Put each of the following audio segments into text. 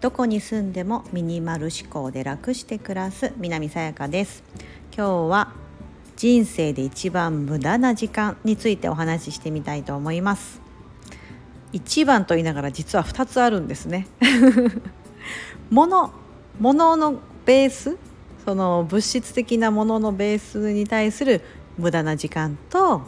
どこに住んでもミニマル思考で楽して暮らす南さやかです。今日は人生で一番無駄な時間についてお話ししてみたいと思います。一番と言いながら実は2つあるんですね。ものもののベースその物質的なもののベースに対する無駄な時間と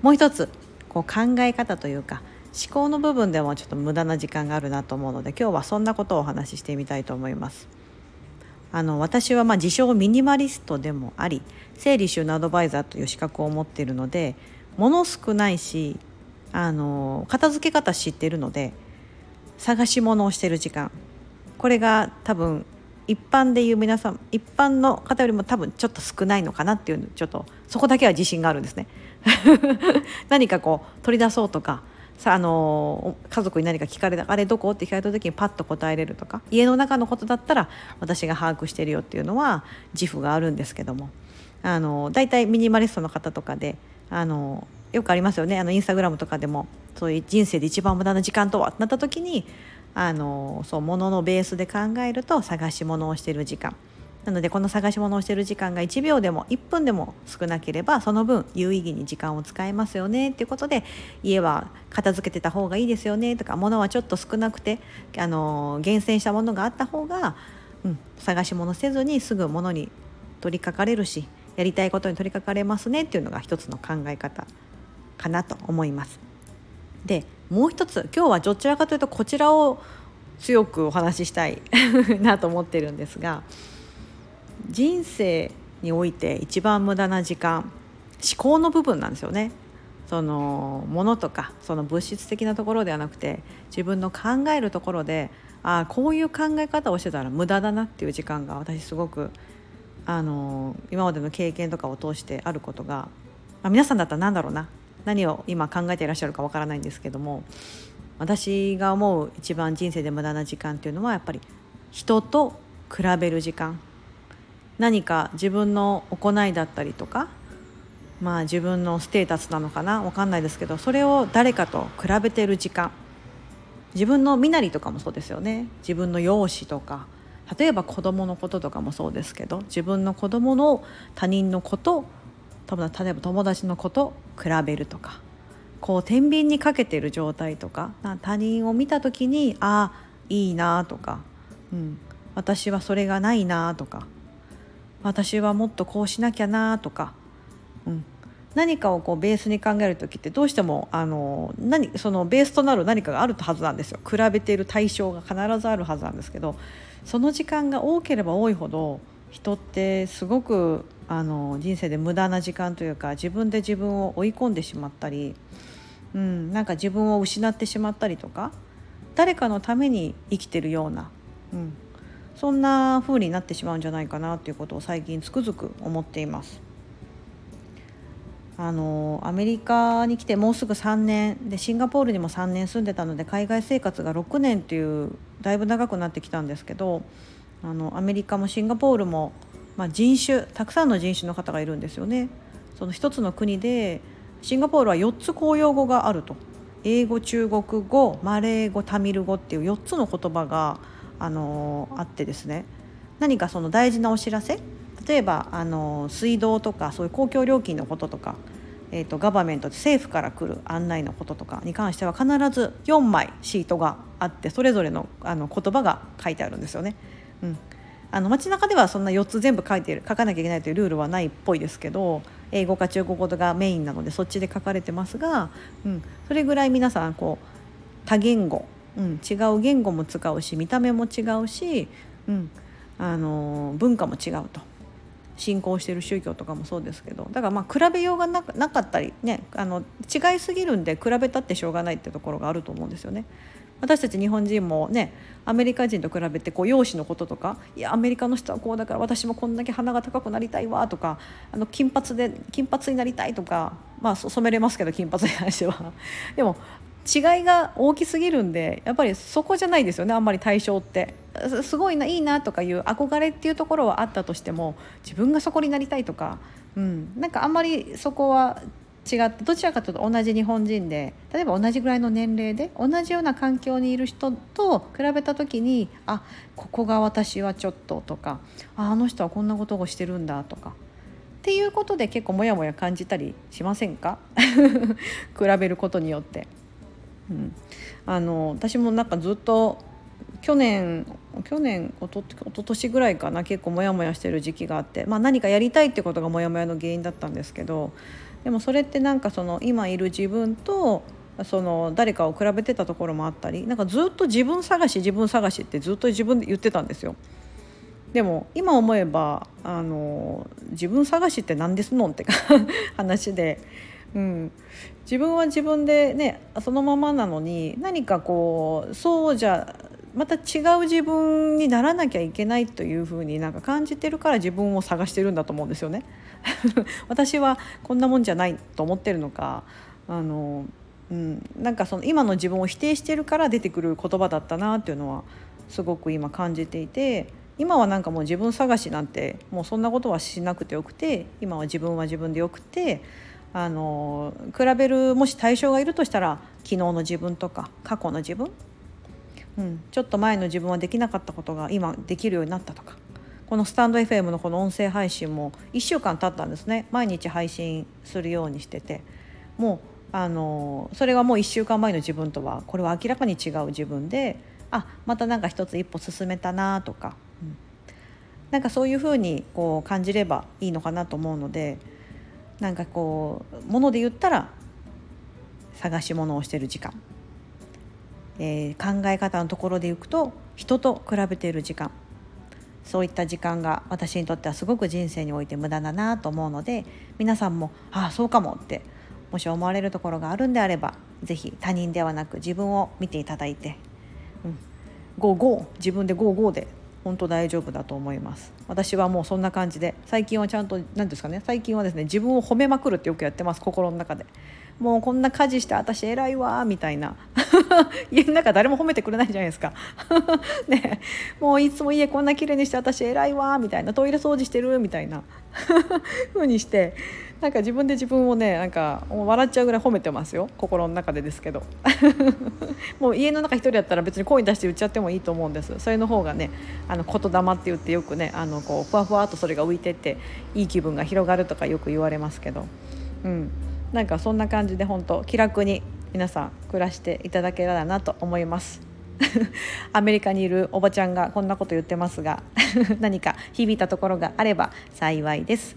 もう一つこう考え方というか思考の部分でもちょっと無駄な時間があるなと思うので今日はそんなことをお話ししてみたいと思います。あの私はまあ自称ミニマリストでもあり整理収納アドバイザーという資格を持っているので物少ないしあの片付け方知ってるので探し物をしてる時間これが多分一般でいう皆さん一般の方よりも多分ちょっと少ないのかなっていうちょっとそこだけは自信があるんですね。何かこう取り出そうとかさあの家族に何か聞かれたあれどこ？って聞かれた時にパッと答えれるとか家の中のことだったら私が把握してるよっていうのは自負があるんですけども。あの大体ミニマリストの方とかであのよくありますよね。あのインスタグラムとかでもそういう人生で一番無駄な時間とはってなった時にあのそう物のベースで考えると探し物をしてる時間なのでこの探し物をしてる時間が1秒でも1分でも少なければその分有意義に時間を使えますよねっていうことで家は片付けてた方がいいですよねとか物はちょっと少なくてあの厳選したものがあった方が、うん、探し物せずにすぐ物に取り掛かれるしやりたいことに取り掛かれますねっていうのが一つの考え方かなと思います。でもう一つ今日はどちらかというとこちらを強くお話ししたい なと思ってるんですが人生において一番無駄な時間思考の部分なんですよね。そのものとかその物質的なところではなくて自分の考えるところでああこういう考え方をしてたら無駄だなっていう時間が私すごくあの今までの経験とかを通してあることが、まあ、皆さんだったら何だろうな何を今考えていらっしゃるかわからないんですけども私が思う一番人生で無駄な時間っていうのはやっぱり人と比べる時間。何か自分の行いだったりとかまあ自分のステータスなのかな分かんないですけどそれを誰かと比べてる時間。自分の身なりとかもそうですよね。自分の容姿とか。例えば子供のこととかもそうですけど自分の子供の他人のこと多分例えば友達のこと比べるとかこう天秤にかけてる状態とか他人を見た時にああいいなとか、うん、私はそれがないなとか私はもっとこうしなきゃなとか、うん、何かをこうベースに考える時ってどうしてもあの何そのベースとなる何かがあるはずなんですよ。比べている対象が必ずあるはずなんですけどその時間が多ければ多いほど人ってすごくあの人生で無駄な時間というか自分で自分を追い込んでしまったり、うん、なんか自分を失ってしまったりとか誰かのために生きてるような、うん、そんな風になってしまうんじゃないかなっていうことを最近つくづく思っています。あのアメリカに来てもうすぐ3年でシンガポールにも3年住んでたので海外生活が6年っていうだいぶ長くなってきたんですけどあのアメリカもシンガポールも、まあ、人種たくさんの人種の方がいるんですよね。その一つの国でシンガポールは4つ公用語があると英語中国語マレー語タミル語っていう4つの言葉があのあってですね何かその大事なお知らせ？例えばあの水道とかそういう公共料金のこととか、えーと、ガバメント政府から来る案内のこととかに関しては必ず4枚シートがあってそれぞれのあの言葉が書いてあるんですよね。うん、あの街中ではそんな4つ全部書いてる書かなきゃいけないというルールはないっぽいですけど英語か中国語がメインなのでそっちで書かれてますが、うん、それぐらい皆さんこう多言語うん、違う言語も使うし見た目も違うし、うん、あの文化も違うと。信仰してる宗教とかもそうですけどだからまあ比べようがななかったりねあの違いすぎるんで比べたってしょうがないってところがあると思うんですよね。私たち日本人もねアメリカ人と比べてこう容姿のこととかいやアメリカの人はこうだから私もこんだけ鼻が高くなりたいわとかあの金髪で金髪になりたいとかまあ染めれますけど金髪に関してはでも違いが大きすぎるんでやっぱりそこじゃないですよねあんまり対象って。すごいないいなとかいう憧れっていうところはあったとしても自分がそこになりたいとか、うん、なんかあんまりそこは違ってどちらかというと同じ日本人で例えば同じぐらいの年齢で同じような環境にいる人と比べた時にあここが私はちょっととかああの人はこんなことをしてるんだとかっていうことで結構モヤモヤ感じたりしませんか？比べることによって。うん、あの私もなんかずっと去年去年おと一昨年ぐらいかな結構モヤモヤしてる時期があって、まあ、何かやりたいってことがモヤモヤの原因だったんですけどでもそれってなんかその今いる自分とその誰かを比べてたところもあったりなんかずっと自分探し自分探しってずっと自分で言ってたんですよ。でも今思えばあの自分探しって何ですのんって話で、うん、自分は自分でねそのままなのに何かこうそうじゃまた違う自分にならなきゃいけないというふうになんか感じてるから自分を探してるんだと思うんですよね。私はこんなもんじゃないと思ってるのかあの、うん、なんかその今の自分を否定してるから出てくる言葉だったなっていうのはすごく今感じていて今はなんかもう自分探しなんてもうそんなことはしなくてよくて今は自分は自分でよくてあの比べるもし対象がいるとしたら昨日の自分とか過去の自分？うん、ちょっと前の自分はできなかったことが今できるようになったとか。このスタンド FM のこの音声配信も1週間経ったんですね。毎日配信するようにしてて。もうあのそれはもう1週間前の自分とはこれは明らかに違う自分であまたなんか一つ一歩進めたなとか、うん、なんかそういうふうにこう感じればいいのかなと思うのでなんかこうもので言ったら探し物をしてる時間。えー、考え方のところでいくと人と比べている時間。そういった時間が私にとってはすごく人生において無駄だなと思うので皆さんもああそうかもってもし思われるところがあるんであれば是非他人ではなく自分を見ていただいて、うん、ゴーゴー自分でゴーゴーで本当大丈夫だと思います。私はもうそんな感じで最近はちゃんと何ですかね最近はですね自分を褒めまくるってよくやってます心の中で。もうこんな家事して私偉いわみたいな。家の中誰も褒めてくれないじゃないですか。ね。もういつも家こんな綺麗にして私偉いわみたいな。トイレ掃除してるみたいな。風にして。なんか自分で自分をねなんか笑っちゃうぐらい褒めてますよ。心の中でですけど。もう家の中一人だったら別に声出して言っちゃってもいいと思うんです。それの方がねあの言霊って言ってよくねあのこうふわふわとそれが浮いてっていい気分が広がるとかよく言われますけど。うん。なんかそんな感じで本当気楽に皆さん暮らしていただけたらなと思います。アメリカにいるおばちゃんがこんなこと言ってますが 何か響いたところがあれば幸いです。